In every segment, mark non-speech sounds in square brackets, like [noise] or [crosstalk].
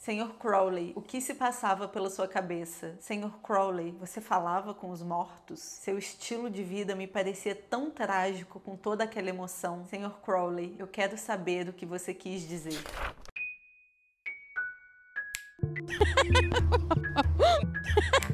Senhor Crowley, o que se passava pela sua cabeça? Senhor Crowley, você falava com os mortos? Seu estilo de vida me parecia tão trágico com toda aquela emoção. Senhor Crowley, eu quero saber o que você quis dizer. [laughs]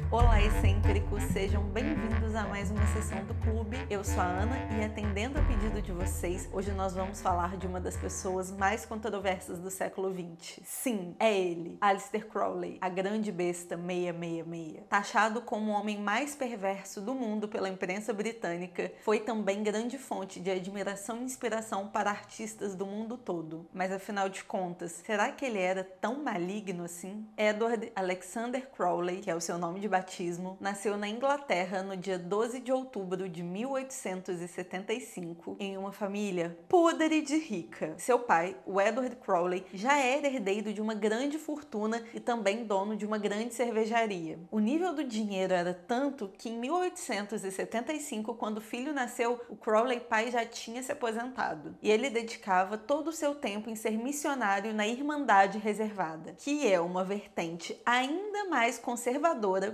Olá, excêntricos! Sejam bem-vindos a mais uma sessão do clube. Eu sou a Ana e, atendendo a pedido de vocês, hoje nós vamos falar de uma das pessoas mais controversas do século XX. Sim, é ele, Aleister Crowley, a grande besta 666. Taxado como o homem mais perverso do mundo pela imprensa britânica, foi também grande fonte de admiração e inspiração para artistas do mundo todo. Mas afinal de contas, será que ele era tão maligno assim? Edward Alexander Crowley, que é o seu nome de batismo, nasceu na Inglaterra no dia 12 de outubro de 1875 em uma família podre de rica. Seu pai, o Edward Crowley, já era herdeiro de uma grande fortuna e também dono de uma grande cervejaria. O nível do dinheiro era tanto que em 1875, quando o filho nasceu, o Crowley pai já tinha se aposentado e ele dedicava todo o seu tempo em ser missionário na Irmandade Reservada, que é uma vertente ainda mais conservadora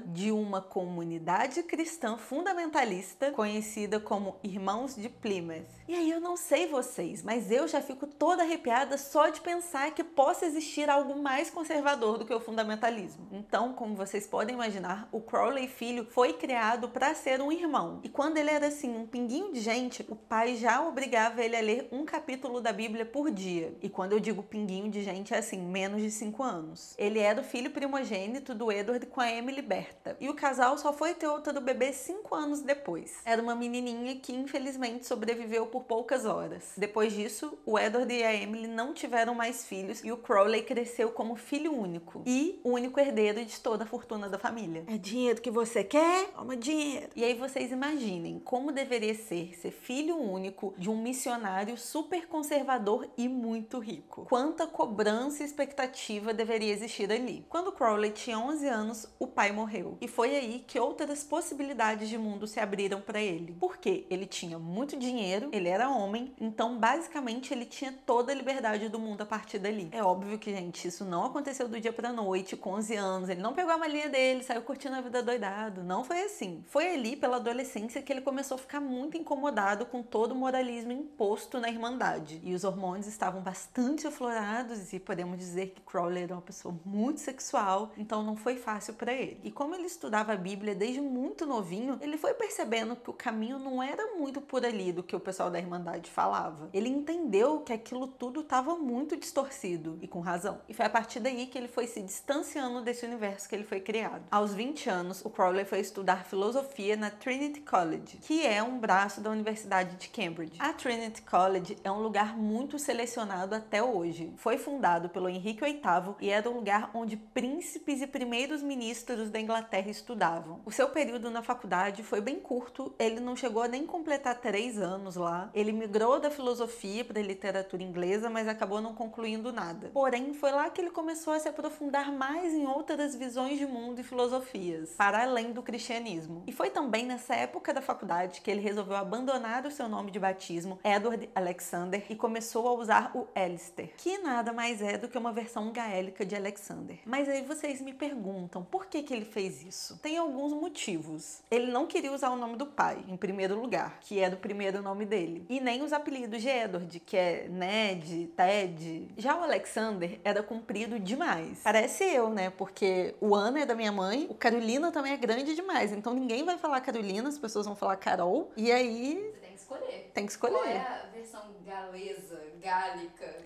de uma comunidade cristã fundamentalista conhecida como Irmãos de Plymouth. E aí eu não sei vocês, mas eu já fico toda arrepiada só de pensar que possa existir algo mais conservador do que o fundamentalismo. Então, como vocês podem imaginar, o Crowley filho foi criado para ser um irmão. E quando ele era assim, um pinguinho de gente, o pai já obrigava ele a ler um capítulo da Bíblia por dia. E quando eu digo pinguinho de gente, é assim, menos de 5 anos. Ele era o filho primogênito do Edward com a Emily Berta. E o casal só foi ter outra do bebê 5 anos depois. Era uma menininha que infelizmente sobreviveu por poucas horas. Depois disso, o Edward e a Emily não tiveram mais filhos e o Crowley cresceu como filho único e o único herdeiro de toda a fortuna da família. É dinheiro que você quer? Toma dinheiro. E aí vocês imaginem como deveria ser ser filho único de um missionário super conservador e muito rico. Quanta cobrança e expectativa deveria existir ali. Quando Crowley tinha 11 anos, o pai morreu. E foi aí que outras possibilidades de mundo se abriram para ele. Porque ele tinha muito dinheiro, ele era homem, então basicamente ele tinha toda a liberdade do mundo a partir dali. É óbvio que, gente, isso não aconteceu do dia pra noite, com 11 anos. Ele não pegou a malinha dele, saiu curtindo a vida doidado. Não foi assim. Foi ali, pela adolescência, que ele começou a ficar muito incomodado com todo o moralismo imposto na Irmandade. E os hormônios estavam bastante aflorados e podemos dizer que Crowley era uma pessoa muito sexual, então não foi fácil para ele. E como ele estudava a Bíblia desde muito novinho, ele foi percebendo que o caminho não era muito por ali do que o pessoal da Irmandade falava. Ele entendeu que aquilo tudo estava muito distorcido e com razão. E foi a partir daí que ele foi se distanciando desse universo que ele foi criado. Aos 20 anos, o Crowley foi estudar filosofia na Trinity College, que é um braço da Universidade de Cambridge. A Trinity College é um lugar muito selecionado até hoje. Foi fundado pelo Henrique VIII e era o lugar onde príncipes e primeiros ministros da Inglaterra estudavam. O seu período na faculdade foi bem curto, ele não chegou a nem completar três anos lá. Ele migrou da filosofia para a literatura inglesa, mas acabou não concluindo nada. Porém, foi lá que ele começou a se aprofundar mais em outras visões de mundo e filosofias, para além do cristianismo. E foi também nessa época da faculdade que ele resolveu abandonar o seu nome de batismo, Edward Alexander, e começou a usar o Alistair, que nada mais é do que uma versão gaélica de Alexander. Mas aí vocês me perguntam, por que que ele fez isso? Tem alguns motivos. Ele não queria usar o nome do pai, em primeiro lugar, que é do primeiro nome dele, e nem os apelidos de Edward, que é Ned, Ted. Já o Alexander era comprido demais. Parece eu, né? Porque o Ana é da minha mãe, o Carolina também é grande demais, então ninguém vai falar Carolina, as pessoas vão falar Carol, e aí Você tem que escolher. tem que escolher. Qual é a versão galesa, gálica?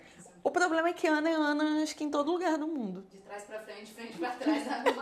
O problema é que Ana é Ana, acho que em todo lugar do mundo. De trás pra frente, de frente pra trás [laughs] coisa.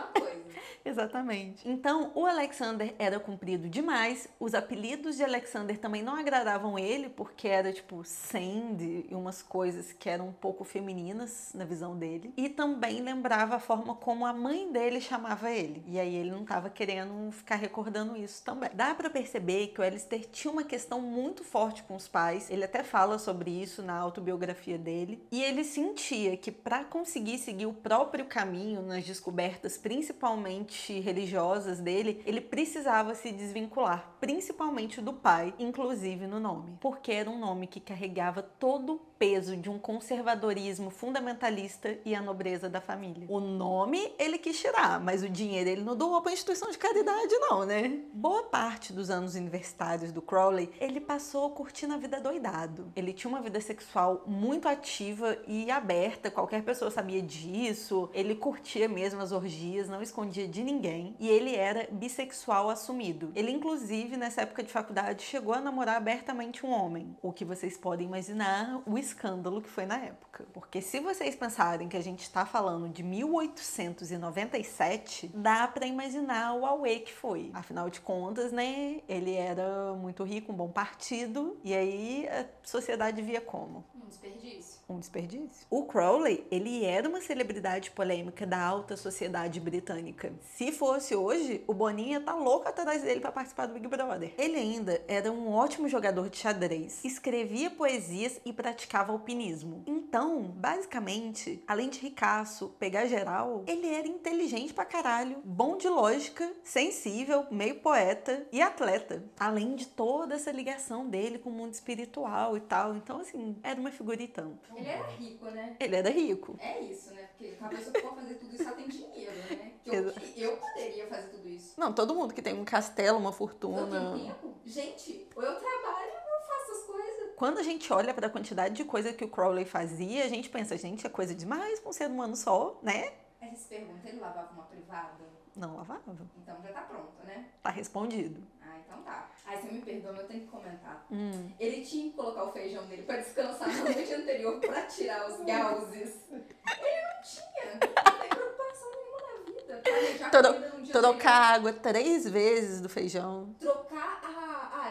Exatamente. Então, o Alexander era comprido demais, os apelidos de Alexander também não agradavam ele, porque era tipo Sandy e umas coisas que eram um pouco femininas na visão dele. E também lembrava a forma como a mãe dele chamava ele. E aí ele não estava querendo ficar recordando isso também. Dá para perceber que o Alistair tinha uma questão muito forte com os pais. Ele até fala sobre isso na autobiografia dele. E ele sentia que para conseguir seguir o próprio caminho nas descobertas, principalmente religiosas dele, ele precisava se desvincular, principalmente do pai, inclusive no nome, porque era um nome que carregava todo peso de um conservadorismo fundamentalista e a nobreza da família. O nome ele quis tirar, mas o dinheiro ele não doou para instituição de caridade não, né? Boa parte dos anos universitários do Crowley, ele passou curtindo a vida doidado. Ele tinha uma vida sexual muito ativa e aberta, qualquer pessoa sabia disso. Ele curtia mesmo as orgias, não escondia de ninguém, e ele era bissexual assumido. Ele inclusive nessa época de faculdade chegou a namorar abertamente um homem, o que vocês podem imaginar o escândalo que foi na época. Porque se vocês pensarem que a gente está falando de 1897, dá para imaginar o auê que foi. Afinal de contas, né, ele era muito rico, um bom partido, e aí a sociedade via como? Um desperdício. Um desperdício. O Crowley, ele era uma celebridade polêmica da alta sociedade britânica. Se fosse hoje, o Boninha tá louco atrás dele para participar do Big Brother. Ele ainda era um ótimo jogador de xadrez, escrevia poesias e praticava alpinismo. Então, basicamente, além de ricaço, pegar geral, ele era inteligente pra caralho, bom de lógica, sensível, meio poeta e atleta. Além de toda essa ligação dele com o mundo espiritual e tal. Então, assim, era uma figura tanto. Ele era rico, né? Ele era rico. É isso, né? Porque a pessoa que for fazer tudo isso ela tem dinheiro, né? Que eu, eu poderia fazer tudo isso. Não, todo mundo que tem um castelo, uma Eu fortuna. tenho tempo. Gente, ou eu trabalho ou eu faço as coisas. Quando a gente olha para a quantidade de coisa que o Crowley fazia, a gente pensa, gente, é coisa demais para um ser humano só, né? Aí você se pergunta, ele lavava uma privada? Não lavava. Então já tá pronto, né? Tá respondido. Ah, então tá. Aí você me perdoa, mas eu tenho que comentar. Hum. Ele tinha que colocar o feijão dele pra descansar na noite anterior pra tirar os gauzes. Ele não tinha. Não tem preocupação nenhuma na vida. Planejar Tro- comida num dia Trocar água três vezes do feijão. Trocar a, a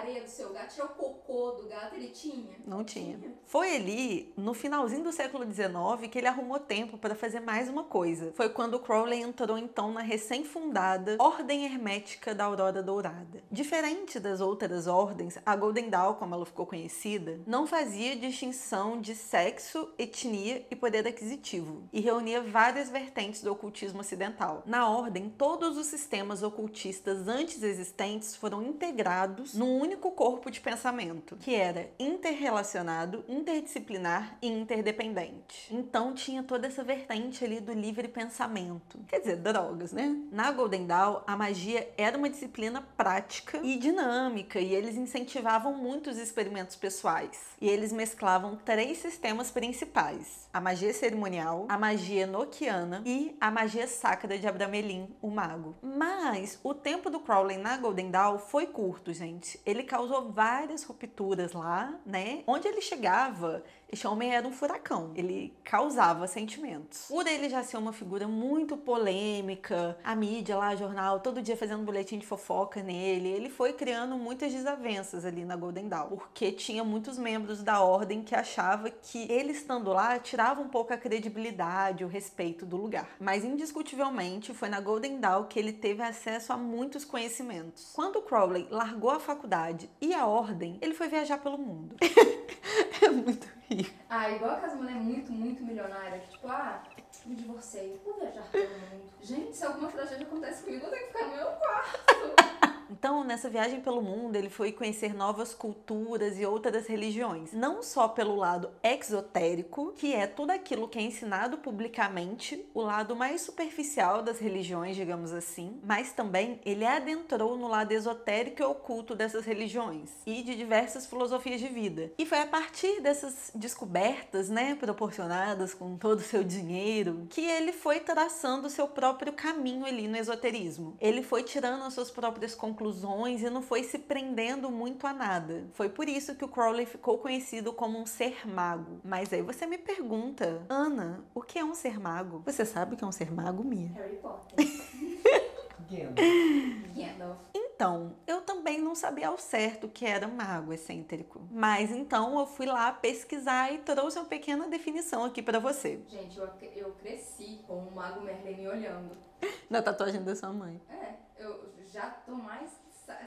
areia do seu gato, tirar o cocô do gato, ele tinha? Não tinha. Foi ali, no finalzinho do século XIX, que ele arrumou tempo para fazer mais uma coisa. Foi quando Crowley entrou então na recém-fundada Ordem Hermética da Aurora Dourada. Diferente das outras ordens, a Golden Dawn, como ela ficou conhecida, não fazia distinção de sexo, etnia e poder aquisitivo, e reunia várias vertentes do ocultismo ocidental. Na ordem, todos os sistemas ocultistas antes existentes foram integrados num único corpo de pensamento, que era interrelacionado, interdisciplinar e interdependente. Então tinha toda essa vertente ali do livre pensamento. Quer dizer, drogas, né? Na Golden Dawn, a magia era uma disciplina prática e dinâmica, e eles incentivavam muito os experimentos pessoais. E eles mesclavam três sistemas principais: a magia cerimonial, a magia enoquiana e a magia sacra de Abramelin, o mago. Mas o tempo do Crowley na Golden Dawn foi curto, gente. Ele causou várias rupturas lá, né? Onde ele chegava, esse homem era um furacão. Ele causava sentimentos. Por ele já ser uma figura muito polêmica, a mídia lá, jornal, todo dia fazendo boletim de fofoca nele, ele foi criando muitas desavenças ali na Golden Dawn, porque tinha muitos membros da ordem que achava que ele estando lá tirava um pouco a credibilidade, o respeito do lugar. Mas indiscutivelmente foi na Golden Dawn que ele teve acesso a muitos conhecimentos. Quando Crowley largou a faculdade e a ordem, ele foi viajar pelo mundo. [laughs] é muito [laughs] Ah, igual aquelas mulheres muito, muito milionárias, que tipo, ah, me divorciei, vou viajar pelo mundo. Gente, se alguma tragédia acontece comigo, eu tenho que ficar no meu quarto. Nessa viagem pelo mundo, ele foi conhecer novas culturas e outras religiões. Não só pelo lado exotérico, que é tudo aquilo que é ensinado publicamente, o lado mais superficial das religiões, digamos assim, mas também ele adentrou no lado esotérico e oculto dessas religiões e de diversas filosofias de vida. E foi a partir dessas descobertas, né, proporcionadas com todo o seu dinheiro, que ele foi traçando o seu próprio caminho ali no esoterismo. Ele foi tirando as suas próprias conclusões e não foi se prendendo muito a nada. Foi por isso que o Crowley ficou conhecido como um ser mago. Mas aí você me pergunta, Ana, o que é um ser mago? Você sabe o que é um ser mago, Mia? Harry Potter. [laughs] Gandalf. Então, eu também não sabia ao certo o que era mago excêntrico. Mas então eu fui lá pesquisar e trouxe uma pequena definição aqui pra você. Gente, eu, eu cresci com o Mago Merlin me olhando. Na tatuagem da sua mãe. É, eu já tô mais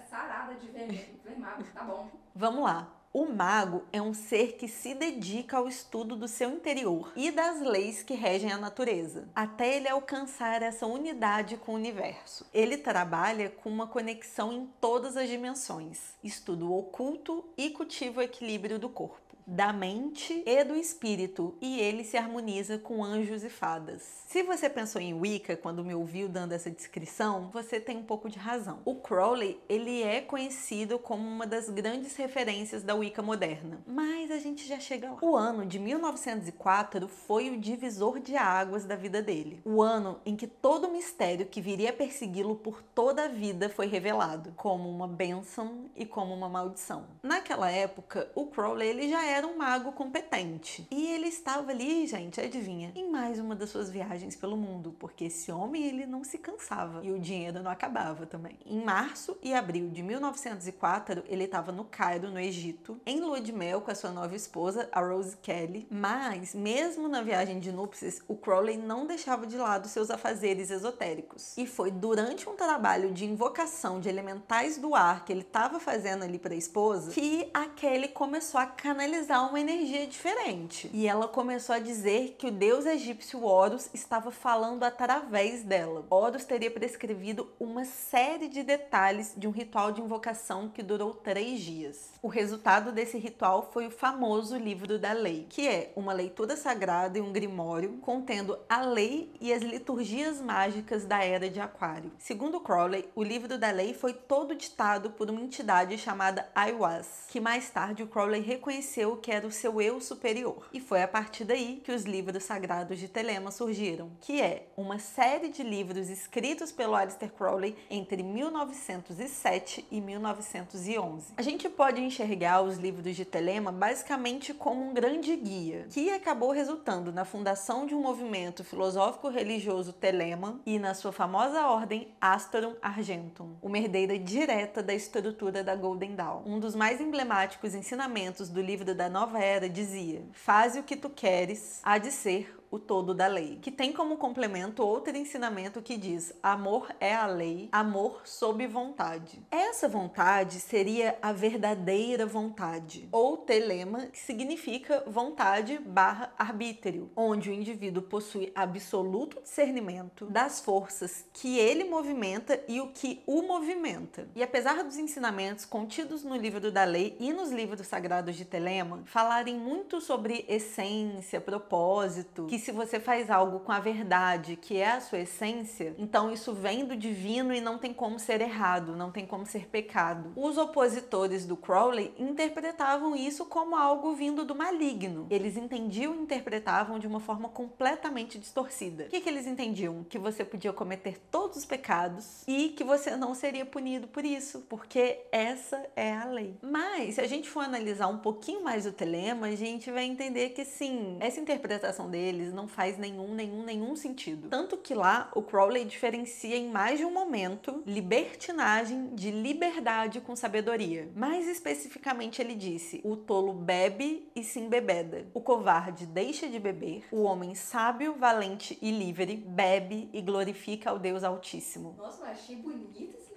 sarada de ver, ver mago, tá bom. Vamos lá. O mago é um ser que se dedica ao estudo do seu interior e das leis que regem a natureza, até ele alcançar essa unidade com o universo. Ele trabalha com uma conexão em todas as dimensões, estuda o oculto e cultiva o equilíbrio do corpo. Da mente e do espírito, e ele se harmoniza com anjos e fadas. Se você pensou em Wicca quando me ouviu dando essa descrição, você tem um pouco de razão. O Crowley, ele é conhecido como uma das grandes referências da Wicca moderna, mas a gente já chega lá. O ano de 1904 foi o divisor de águas da vida dele. O ano em que todo o mistério que viria a persegui-lo por toda a vida foi revelado, como uma bênção e como uma maldição. Naquela época, o Crowley ele já era um mago competente. E ele estava ali, gente, adivinha, em mais uma das suas viagens pelo mundo, porque esse homem ele não se cansava e o dinheiro não acabava também. Em março e abril de 1904, ele estava no Cairo, no Egito, em lua de mel com a sua nova esposa, a Rose Kelly. Mas, mesmo na viagem de núpcias, o Crowley não deixava de lado seus afazeres esotéricos. E foi durante um trabalho de invocação de elementais do ar que ele estava fazendo ali para a esposa que a Kelly começou a canalizar uma energia diferente. E ela começou a dizer que o deus egípcio Horus estava falando através dela. Horus teria prescrevido uma série de detalhes de um ritual de invocação que durou três dias. O resultado desse ritual foi o famoso livro da lei, que é uma leitura sagrada e um grimório contendo a lei e as liturgias mágicas da era de Aquário. Segundo Crowley, o livro da lei foi todo ditado por uma entidade chamada Aiwas, que mais tarde o Crowley reconheceu que era o seu eu superior. E foi a partir daí que os livros sagrados de Telema surgiram, que é uma série de livros escritos pelo Aleister Crowley entre 1907 e 1911. A gente pode enxergar os livros de Telema basicamente como um grande guia, que acabou resultando na fundação de um movimento filosófico-religioso Telema e na sua famosa ordem Astorum Argentum, uma herdeira direta da estrutura da Golden Dawn. Um dos mais emblemáticos ensinamentos do livro da Nova Era dizia: Faze o que tu queres, há de ser o todo da lei, que tem como complemento outro ensinamento que diz: amor é a lei, amor sob vontade. Essa vontade seria a verdadeira vontade, ou telema, que significa vontade barra arbítrio, onde o indivíduo possui absoluto discernimento das forças que ele movimenta e o que o movimenta. E apesar dos ensinamentos contidos no livro da lei e nos livros sagrados de Telema falarem muito sobre essência, propósito, que se você faz algo com a verdade, que é a sua essência, então isso vem do divino e não tem como ser errado, não tem como ser pecado. Os opositores do Crowley interpretavam isso como algo vindo do maligno. Eles entendiam e interpretavam de uma forma completamente distorcida. O que, que eles entendiam? Que você podia cometer todos os pecados e que você não seria punido por isso, porque essa é a lei. Mas, se a gente for analisar um pouquinho mais o telema, a gente vai entender que sim, essa interpretação deles não faz nenhum, nenhum, nenhum sentido. Tanto que lá o Crowley diferencia em mais de um momento libertinagem de liberdade com sabedoria. Mais especificamente, ele disse: o tolo bebe e se embebeda, o covarde deixa de beber, o homem sábio, valente e livre bebe e glorifica ao Deus Altíssimo. Nossa, mas achei bonito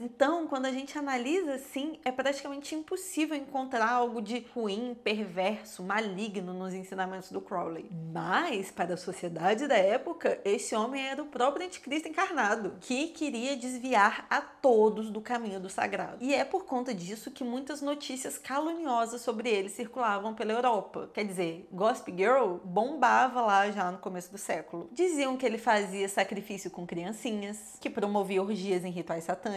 Então, quando a gente analisa assim, é praticamente impossível encontrar algo de ruim, perverso, maligno nos ensinamentos do Crowley. Mas, para a sociedade da época, esse homem era o próprio anticristo encarnado, que queria desviar a todos do caminho do sagrado. E é por conta disso que muitas notícias caluniosas sobre ele circulavam pela Europa. Quer dizer, Gossip Girl bombava lá já no começo do século. Diziam que ele fazia sacrifício com criancinhas, que promovia orgias em rituais satânicos,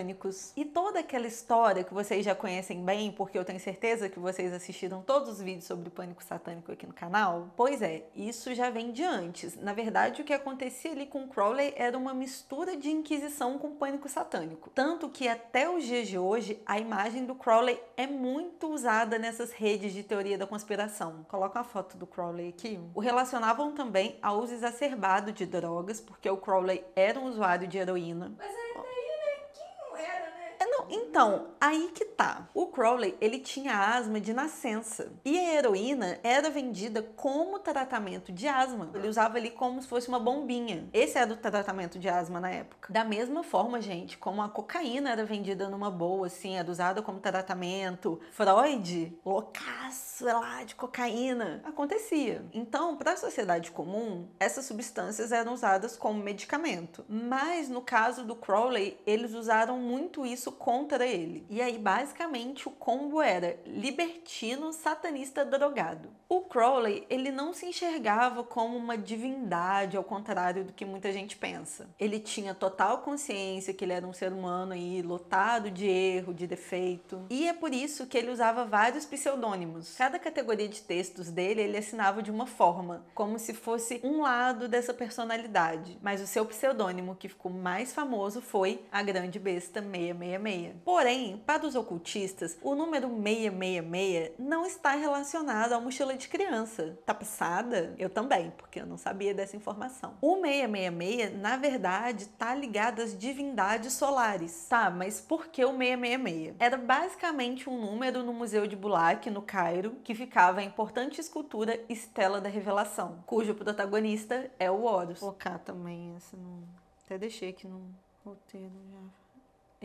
e toda aquela história que vocês já conhecem bem, porque eu tenho certeza que vocês assistiram todos os vídeos sobre o pânico satânico aqui no canal. Pois é, isso já vem de antes. Na verdade, o que acontecia ali com Crowley era uma mistura de inquisição com pânico satânico. Tanto que até os dias de hoje, a imagem do Crowley é muito usada nessas redes de teoria da conspiração. Coloca uma foto do Crowley aqui. O relacionavam também ao uso exacerbado de drogas, porque o Crowley era um usuário de heroína. Mas aí daí, né? Quem não era, né? É, não, então, aí que tá. O Crowley, ele tinha asma de nascença. E a heroína era vendida como tratamento de asma. Ele usava ali como se fosse uma bombinha. Esse era o tratamento de asma na época. Da mesma forma, gente, como a cocaína era vendida numa boa, assim, era usada como tratamento. Freud, loucaço é lá de cocaína. Acontecia. Então, para a sociedade comum, essas substâncias eram usadas como medicamento. Mas no caso do Crowley, eles usaram muito isso com contra ele. E aí, basicamente, o combo era libertino, satanista, drogado. O Crowley, ele não se enxergava como uma divindade, ao contrário do que muita gente pensa. Ele tinha total consciência que ele era um ser humano aí, lotado de erro, de defeito. E é por isso que ele usava vários pseudônimos. Cada categoria de textos dele, ele assinava de uma forma, como se fosse um lado dessa personalidade. Mas o seu pseudônimo que ficou mais famoso foi a Grande Besta 666. Porém, para os ocultistas, o número 666 não está relacionado à mochila de criança. Tá passada? Eu também, porque eu não sabia dessa informação. O 666, na verdade, tá ligado às divindades solares. Tá, mas por que o 666? Era basicamente um número no Museu de Bulak, no Cairo, que ficava a importante escultura Estela da Revelação, cujo protagonista é o Horus. Vou colocar também essa no... Até deixei aqui no roteiro já.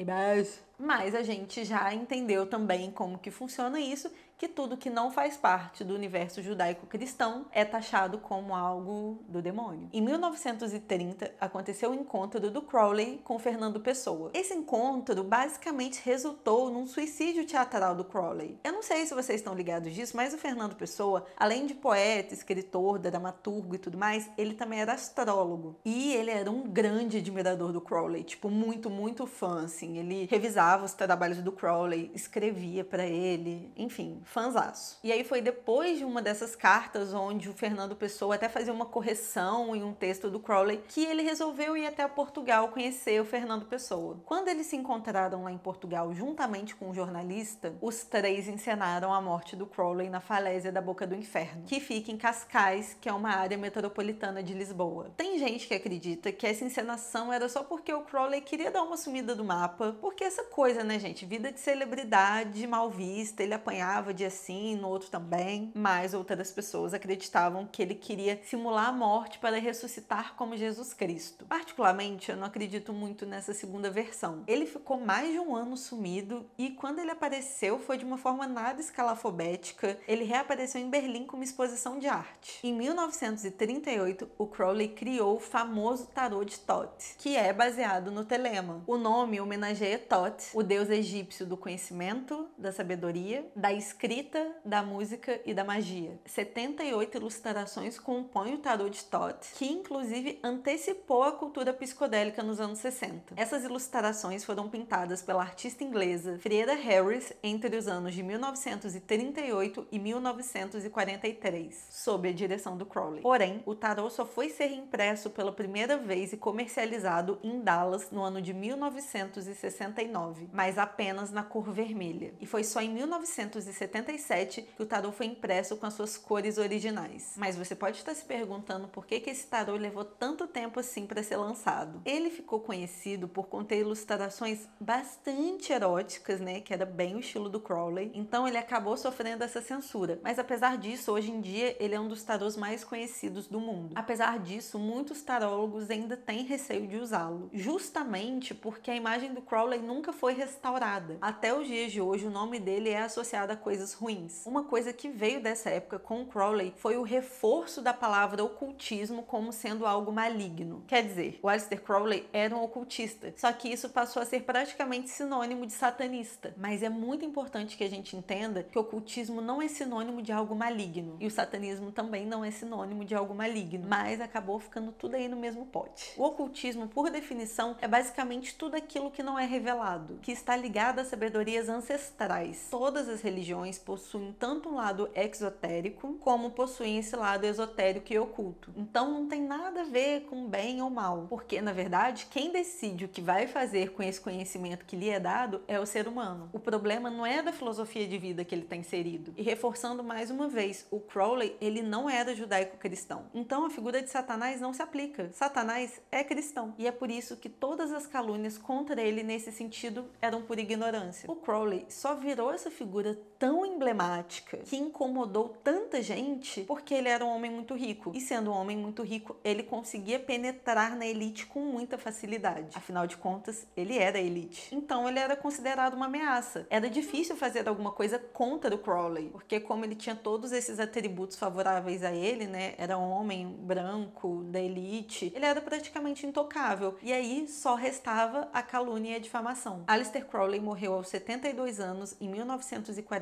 Mais. Mas a gente já entendeu também como que funciona isso que tudo que não faz parte do universo judaico-cristão é taxado como algo do demônio. Em 1930, aconteceu o encontro do Crowley com Fernando Pessoa. Esse encontro basicamente resultou num suicídio teatral do Crowley. Eu não sei se vocês estão ligados disso, mas o Fernando Pessoa, além de poeta, escritor, dramaturgo e tudo mais, ele também era astrólogo. E ele era um grande admirador do Crowley, tipo, muito, muito fã, assim. Ele revisava os trabalhos do Crowley, escrevia para ele, enfim, fanzaço. E aí foi depois de uma dessas cartas onde o Fernando Pessoa até fazia uma correção em um texto do Crowley que ele resolveu ir até Portugal conhecer o Fernando Pessoa. Quando eles se encontraram lá em Portugal juntamente com um jornalista, os três encenaram a morte do Crowley na falésia da Boca do Inferno, que fica em Cascais, que é uma área metropolitana de Lisboa. Tem gente que acredita que essa encenação era só porque o Crowley queria dar uma sumida do mapa, porque essa coisa, né, gente, vida de celebridade mal vista, ele apanhava dia sim, no outro também, mas outras pessoas acreditavam que ele queria simular a morte para ressuscitar como Jesus Cristo. Particularmente, eu não acredito muito nessa segunda versão. Ele ficou mais de um ano sumido e quando ele apareceu foi de uma forma nada escalafobética. Ele reapareceu em Berlim com uma exposição de arte. Em 1938, o Crowley criou o famoso tarô de Thoth, que é baseado no telema. O nome homenageia Thoth, o deus egípcio do conhecimento, da sabedoria, da escrita escrita, da música e da magia. 78 ilustrações compõem o tarot de Thoth, que inclusive antecipou a cultura psicodélica nos anos 60. Essas ilustrações foram pintadas pela artista inglesa Frieda Harris entre os anos de 1938 e 1943, sob a direção do Crowley. Porém, o tarot só foi ser impresso pela primeira vez e comercializado em Dallas no ano de 1969, mas apenas na cor vermelha. E foi só em 1970 77 que o tarô foi impresso com as suas cores originais. Mas você pode estar se perguntando por que, que esse tarô levou tanto tempo assim para ser lançado. Ele ficou conhecido por conter ilustrações bastante eróticas, né, que era bem o estilo do Crowley. Então ele acabou sofrendo essa censura. Mas apesar disso, hoje em dia ele é um dos tarôs mais conhecidos do mundo. Apesar disso, muitos tarólogos ainda têm receio de usá-lo, justamente porque a imagem do Crowley nunca foi restaurada. Até os dias de hoje, o nome dele é associado a coisas ruins. Uma coisa que veio dessa época com Crowley foi o reforço da palavra ocultismo como sendo algo maligno. Quer dizer, o Aleister Crowley era um ocultista, só que isso passou a ser praticamente sinônimo de satanista. Mas é muito importante que a gente entenda que o ocultismo não é sinônimo de algo maligno e o satanismo também não é sinônimo de algo maligno, mas acabou ficando tudo aí no mesmo pote. O ocultismo, por definição, é basicamente tudo aquilo que não é revelado, que está ligado às sabedorias ancestrais. Todas as religiões possuem tanto um lado exotérico como possuem esse lado esotérico e oculto. Então não tem nada a ver com bem ou mal, porque na verdade quem decide o que vai fazer com esse conhecimento que lhe é dado é o ser humano. O problema não é da filosofia de vida que ele está inserido. E reforçando mais uma vez, o Crowley ele não era judaico-cristão. Então a figura de Satanás não se aplica. Satanás é cristão e é por isso que todas as calúnias contra ele nesse sentido eram por ignorância. O Crowley só virou essa figura tão emblemática que incomodou tanta gente porque ele era um homem muito rico. E sendo um homem muito rico, ele conseguia penetrar na elite com muita facilidade. Afinal de contas, ele era elite. Então ele era considerado uma ameaça. Era difícil fazer alguma coisa contra o Crowley, porque como ele tinha todos esses atributos favoráveis a ele, né? Era um homem branco da elite, ele era praticamente intocável. E aí só restava a calúnia e a difamação. Aleister Crowley morreu aos 72 anos em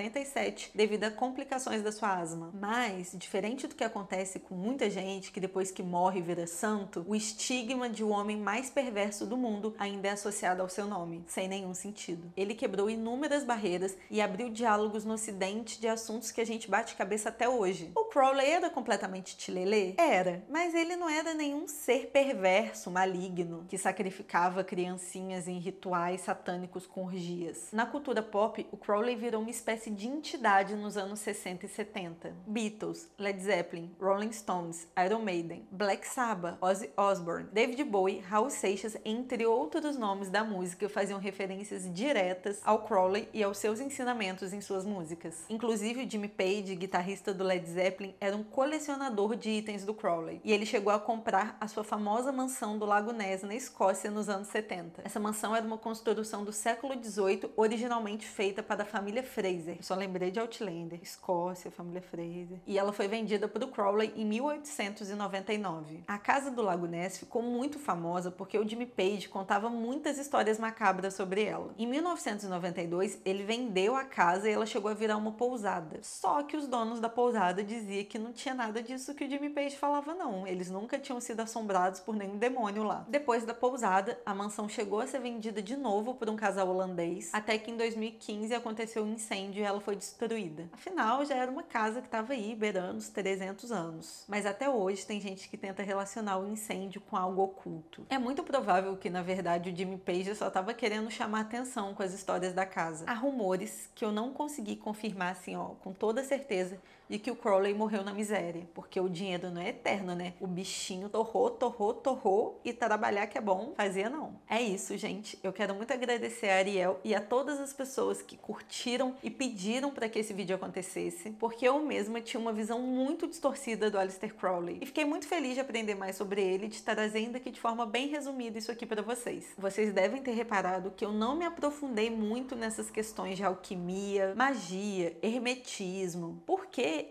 1947 devido a complicações da sua asma. Mas, diferente do que acontece com muita gente que depois que morre vira santo, o estigma de o homem mais perverso do mundo ainda é associado ao seu nome, sem nenhum sentido. Ele quebrou inúmeras barreiras e abriu diálogos no ocidente de assuntos que a gente bate cabeça até hoje. O Crowley era completamente tilelê? Era, mas ele não era nenhum ser perverso, maligno, que sacrificava criancinhas em rituais satânicos com orgias. Na cultura pop, o Crowley virou uma espécie de entidade nos anos 60 e 70. Beatles, Led Zeppelin, Rolling Stones, Iron Maiden, Black Sabbath, Ozzy Osbourne, David Bowie, Raul Seixas, entre outros nomes da música, faziam referências diretas ao Crowley e aos seus ensinamentos em suas músicas. Inclusive, Jimmy Page, guitarrista do Led Zeppelin, era um colecionador de itens do Crowley, e ele chegou a comprar a sua famosa mansão do Lago Ness, na Escócia, nos anos 70. Essa mansão era uma construção do século XVIII, originalmente feita para a família Fraser. Eu só lembrei de Outlander, Escócia, família Fraser. E ela foi vendida para o Crowley em 1899. A casa do Lago Ness ficou muito famosa porque o Jimmy Page contava muitas histórias macabras sobre ela. Em 1992, ele vendeu a casa e ela chegou a virar uma pousada. Só que os donos da pousada diziam que não tinha nada disso que o Jimmy Page falava, não. Eles nunca tinham sido assombrados por nenhum demônio lá. Depois da pousada, a mansão chegou a ser vendida de novo por um casal holandês, até que em 2015 aconteceu um incêndio e ela foi destruída. Afinal, já era uma casa que estava aí beirando os 300 anos. Mas até hoje tem gente que tenta relacionar o incêndio com algo oculto. É muito provável que, na verdade, o Jimmy Page só estava querendo chamar atenção com as histórias da casa. Há rumores que eu não consegui confirmar assim, ó, com toda certeza, de que o Crowley morreu na miséria, porque o dinheiro não é eterno, né? O bichinho torrou, torrou, torrou e trabalhar que é bom, fazia não. É isso, gente. Eu quero muito agradecer a Ariel e a todas as pessoas que curtiram e pediram para que esse vídeo acontecesse, porque eu mesma tinha uma visão muito distorcida do Aleister Crowley. E fiquei muito feliz de aprender mais sobre ele e de estar trazendo aqui de forma bem resumida isso aqui para vocês. Vocês devem ter reparado que eu não me aprofundei muito nessas questões de alquimia, magia, hermetismo,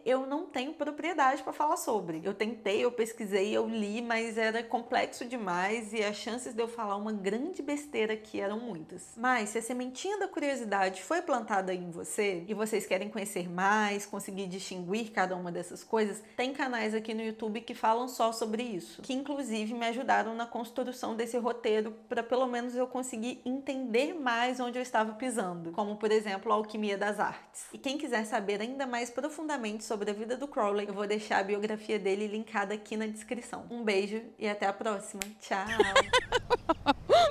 eu não tenho propriedade para falar sobre. Eu tentei, eu pesquisei, eu li, mas era complexo demais e as chances de eu falar uma grande besteira aqui eram muitas. Mas se a sementinha da curiosidade foi plantada em você e vocês querem conhecer mais, conseguir distinguir cada uma dessas coisas, tem canais aqui no YouTube que falam só sobre isso, que inclusive me ajudaram na construção desse roteiro para pelo menos eu conseguir entender mais onde eu estava pisando, como por exemplo a alquimia das artes. E quem quiser saber ainda mais sobre a vida do Crowley, eu vou deixar a biografia dele linkada aqui na descrição. Um beijo e até a próxima. Tchau! [laughs]